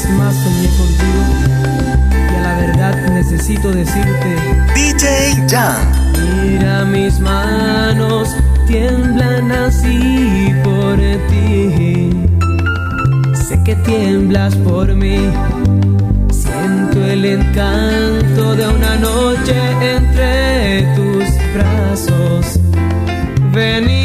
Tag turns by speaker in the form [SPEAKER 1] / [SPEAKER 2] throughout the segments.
[SPEAKER 1] vez más soñé contigo y a la verdad necesito decirte
[SPEAKER 2] DJ Jan
[SPEAKER 1] Mira mis manos tiemblan así por ti. Sé que tiemblas por mí. Siento el encanto de una noche entre tus brazos. Venida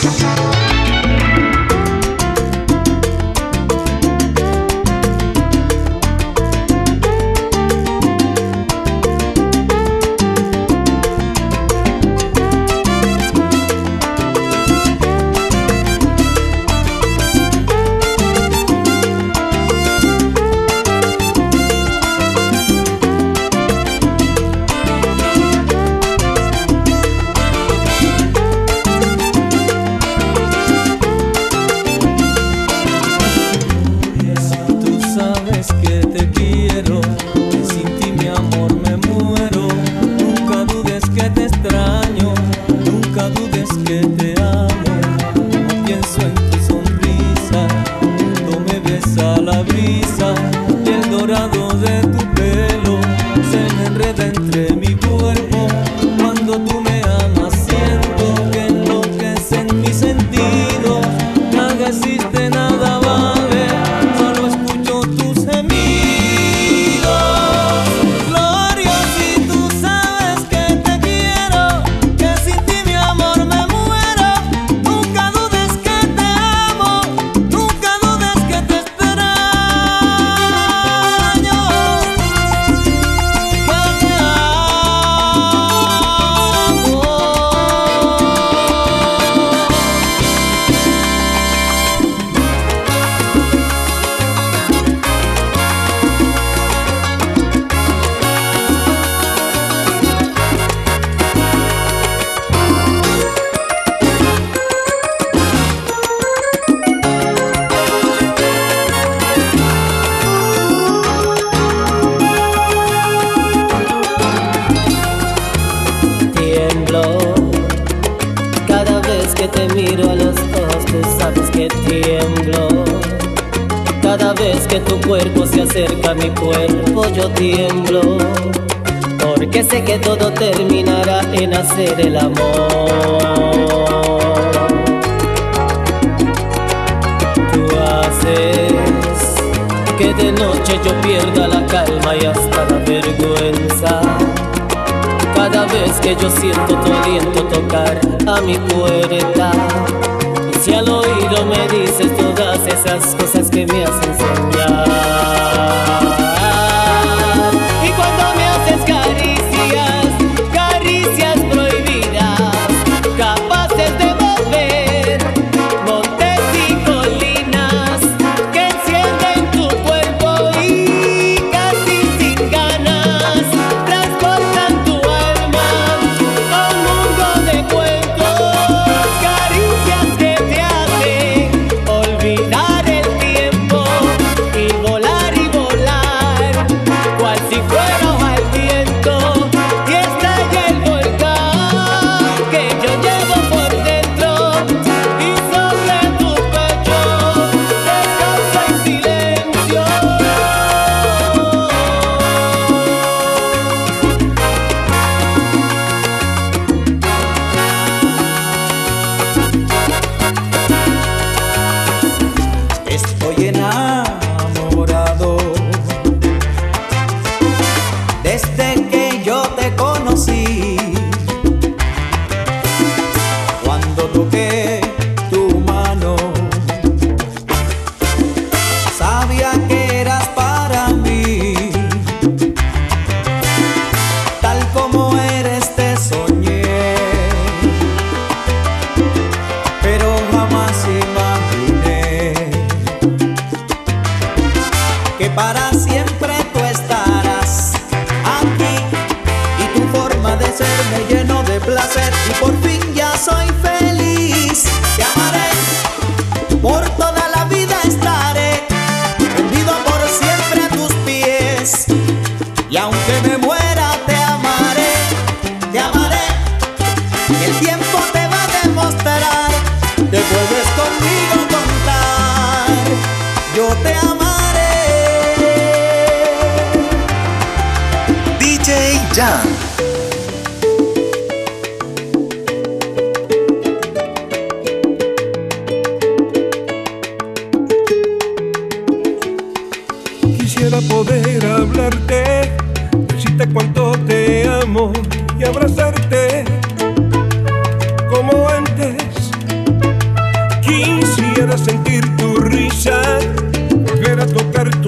[SPEAKER 3] Thank todo terminará en hacer el amor. Tú haces que de noche yo pierda la calma y hasta la vergüenza. Cada vez que yo siento tu aliento tocar a mi puerta Y si al oído me dices todas esas cosas que me hacen soñar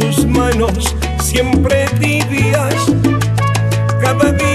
[SPEAKER 4] superar tanta tristeza.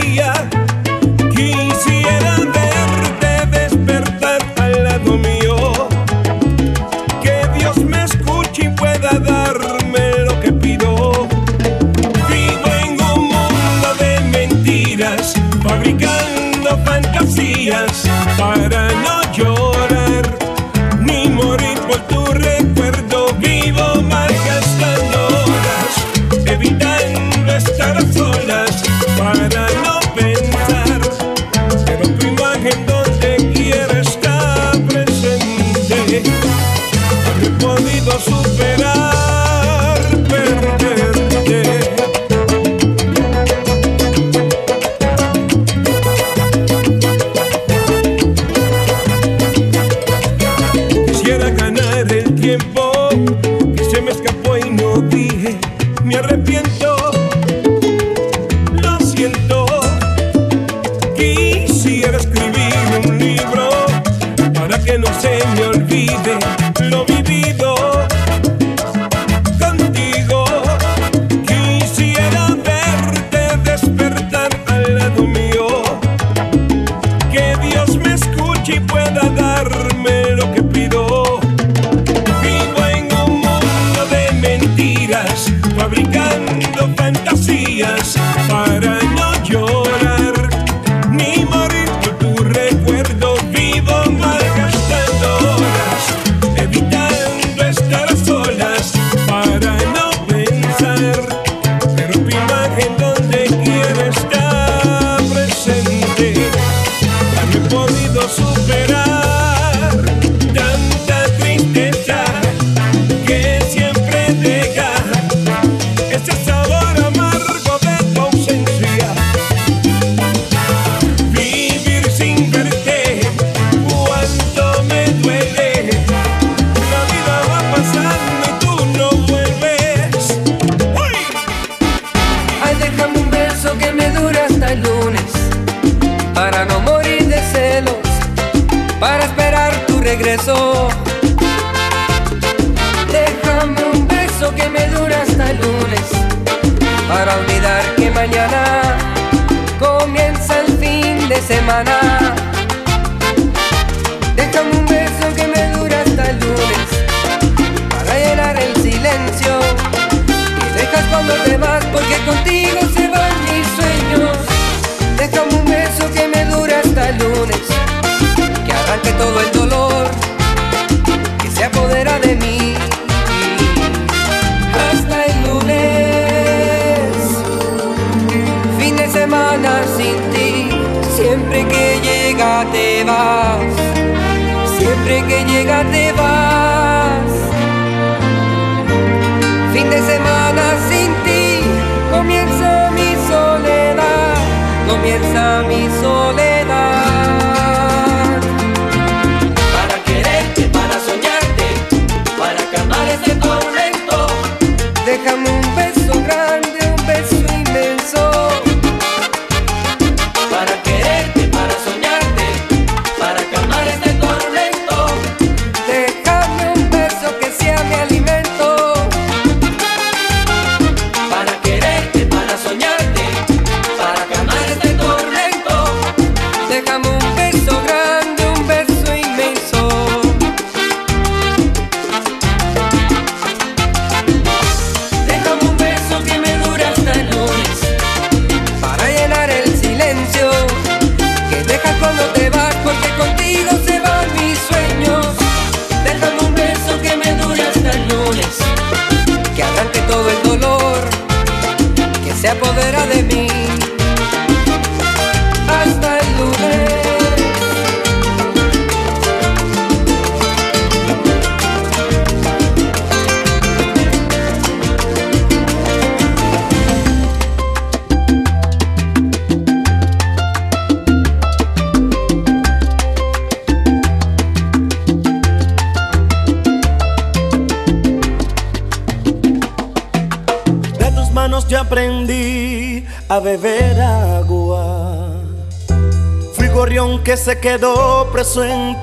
[SPEAKER 5] Se quedó preso en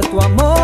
[SPEAKER 6] conquistar.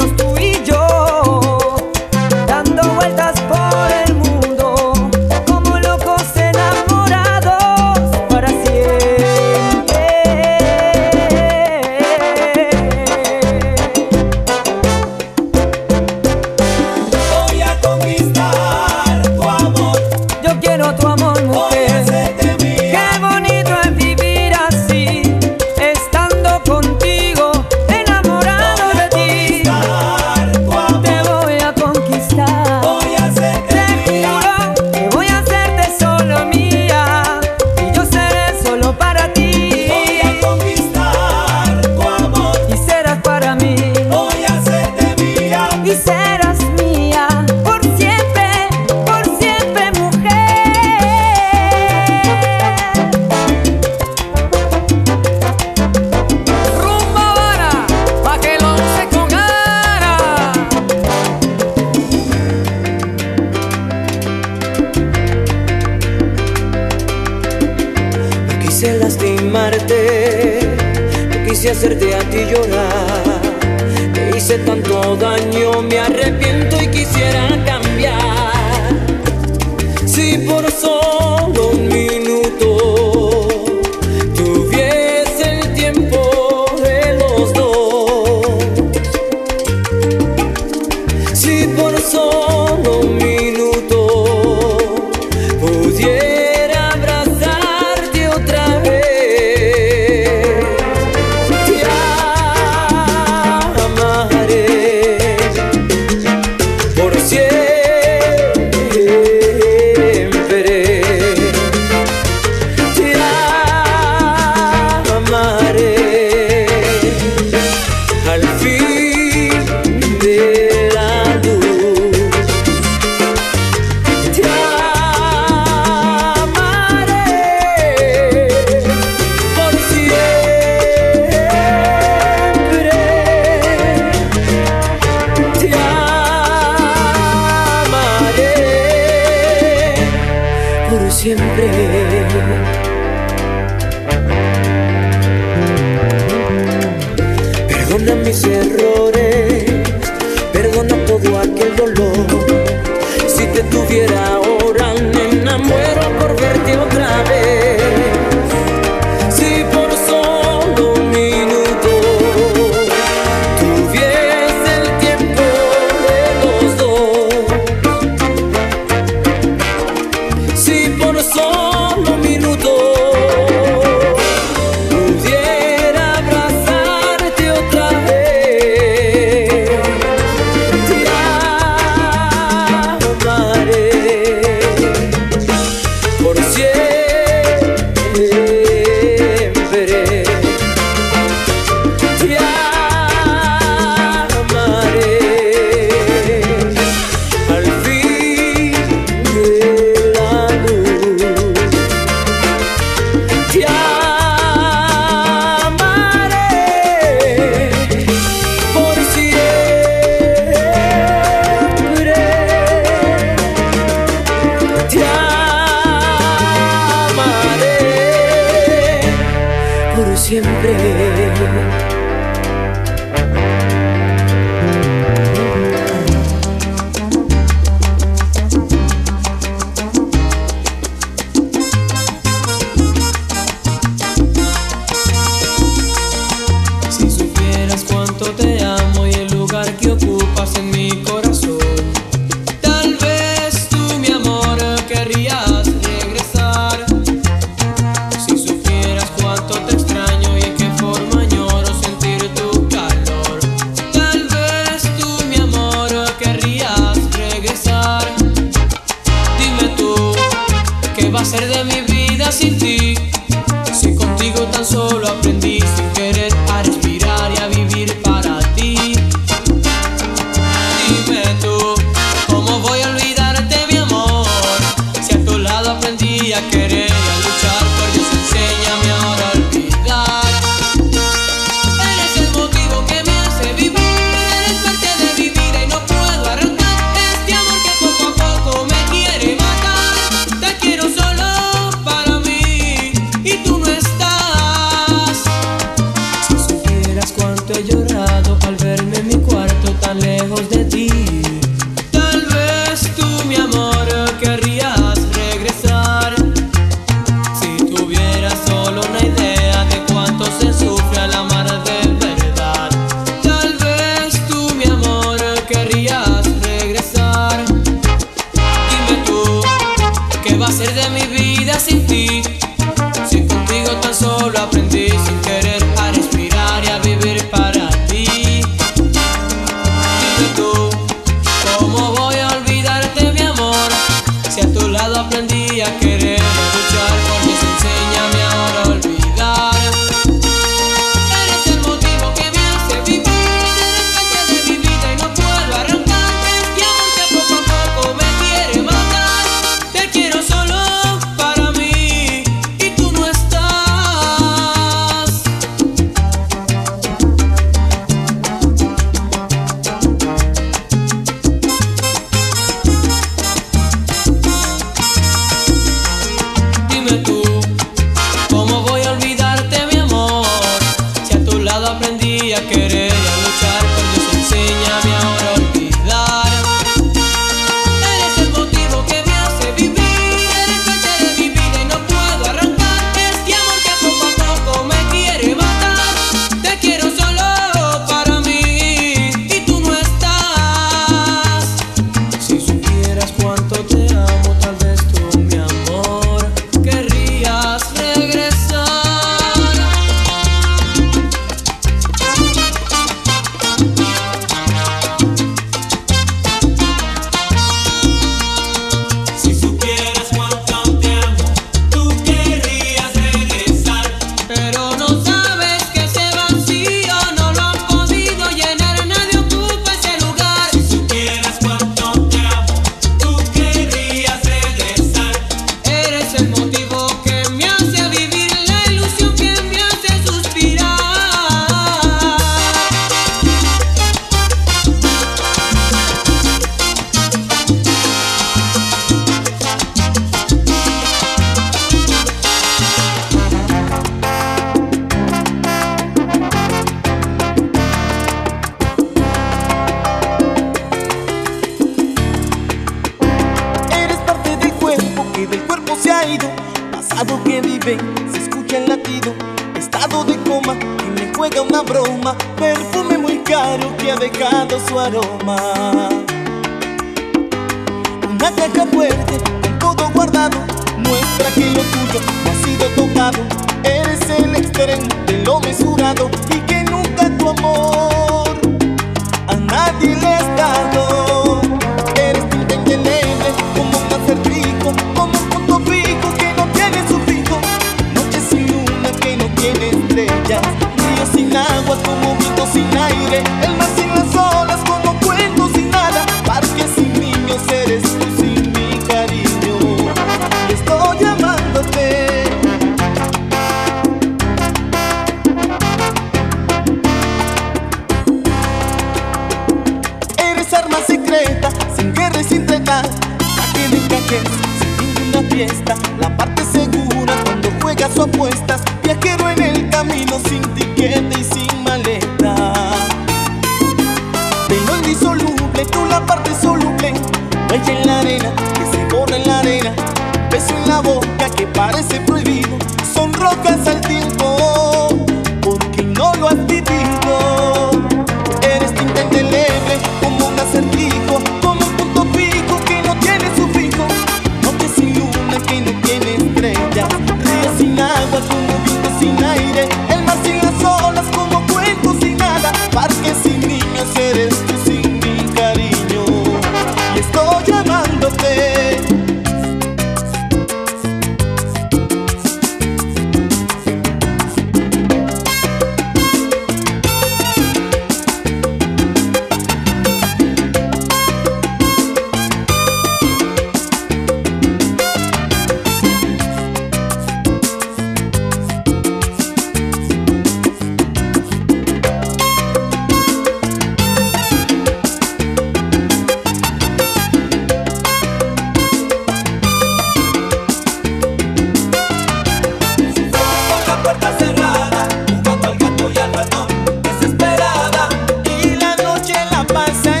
[SPEAKER 3] say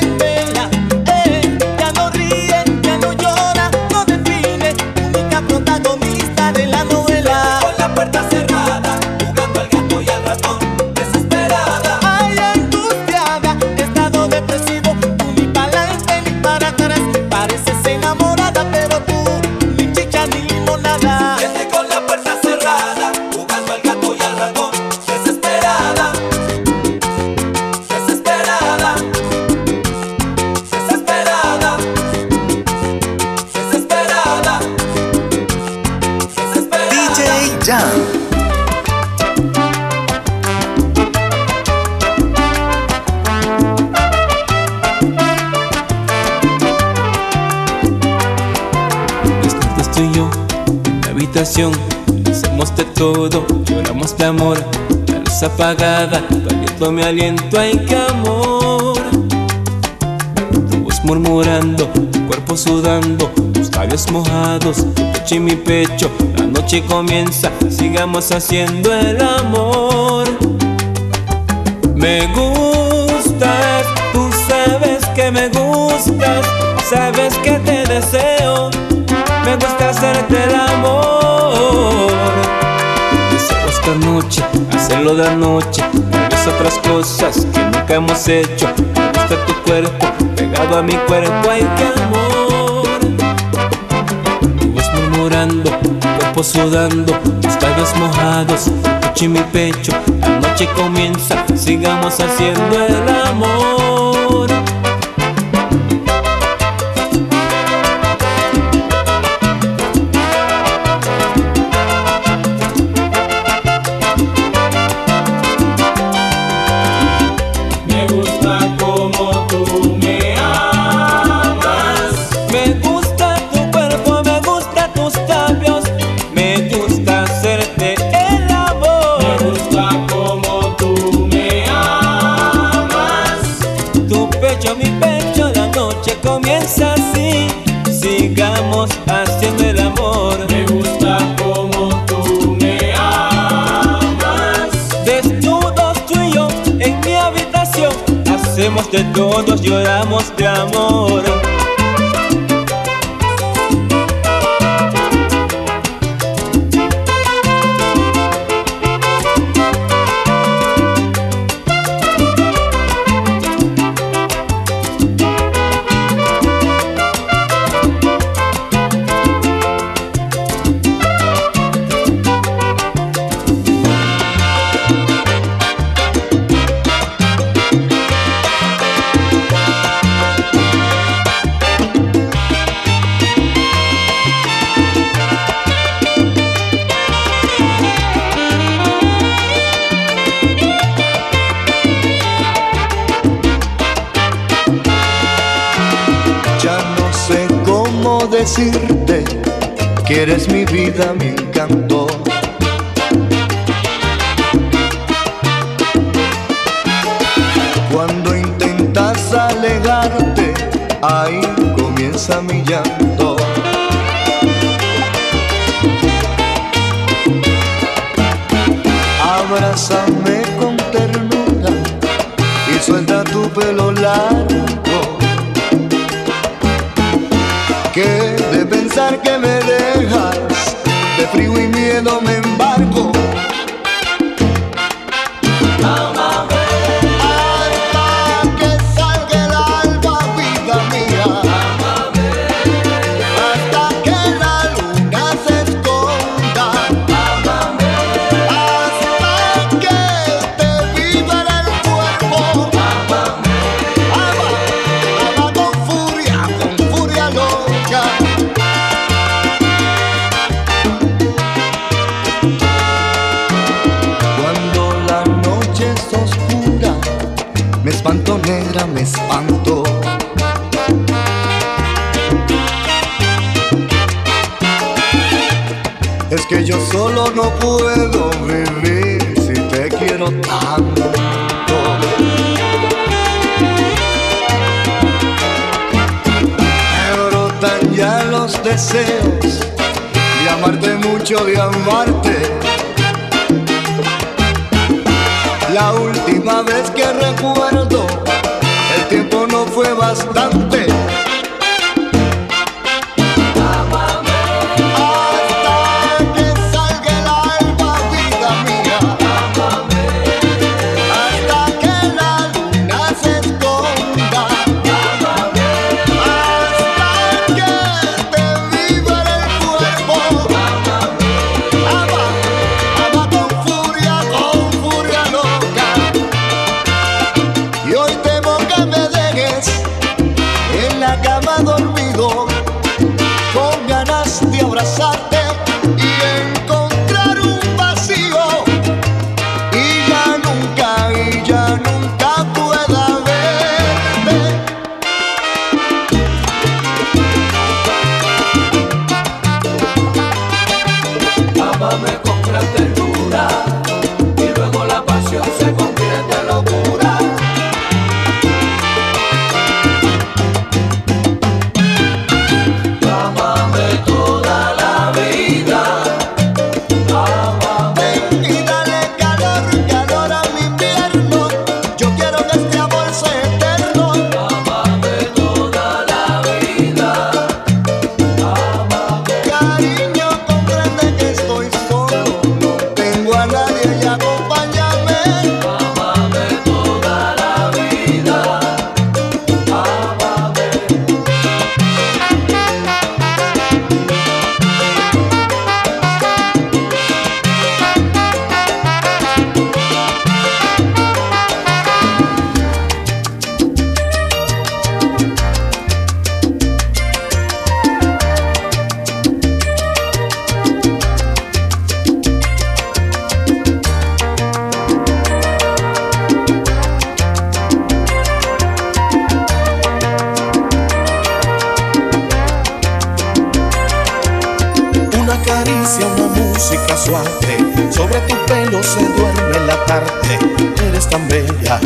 [SPEAKER 3] canción. De
[SPEAKER 5] todo,
[SPEAKER 7] lloramos de amor La luz apagada, tu aliento mi aliento Ay, qué amor Tu voz murmurando, tu cuerpo sudando Tus labios mojados, tu pecho y mi pecho La noche comienza, sigamos haciendo el amor. Me gustas, tú sabes que me gustas Sabes que te deseo me gusta hacerte el amor. Deseo esta noche, hacerlo de anoche, tal otras cosas que nunca hemos hecho. Me gusta tu cuerpo, pegado a mi cuerpo, ay qué amor. Tu murmurando, tu cuerpo sudando, tus labios mojados, tu y mi pecho. La noche comienza, sigamos haciendo el amor. todos
[SPEAKER 8] llorar. ahí comienza mi llanto. Abrázame con ternura y suelta tu pelo largo. Que de pensar que me dejas, de frío y miedo me
[SPEAKER 9] embargo. sobre tu pelo se duerme la tarde, eres tan bella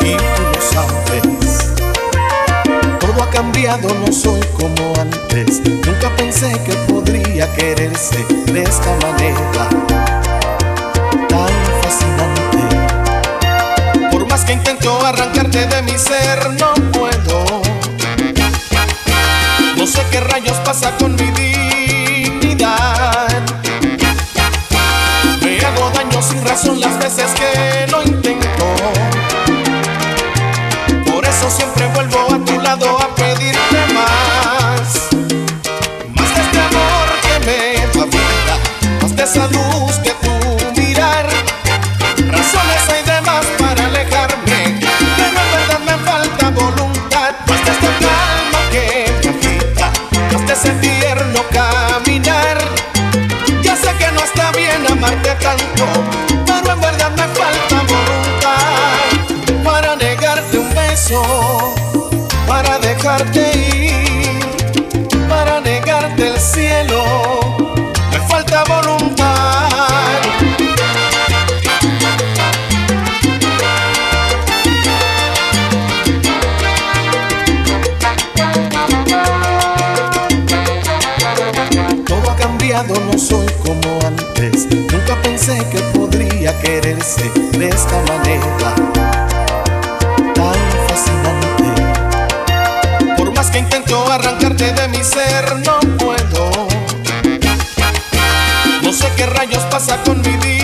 [SPEAKER 9] y tú lo sabes. Todo ha cambiado, no soy como antes, nunca pensé que podría quererse de esta manera tan fascinante. Por más que intento arrancarte de mi ser, no puedo. No sé qué rayos pasa con mi día son las veces que lo intento. Por eso siempre vuelvo a tu lado. no
[SPEAKER 10] puedo. No sé qué rayos pasa con mi vida.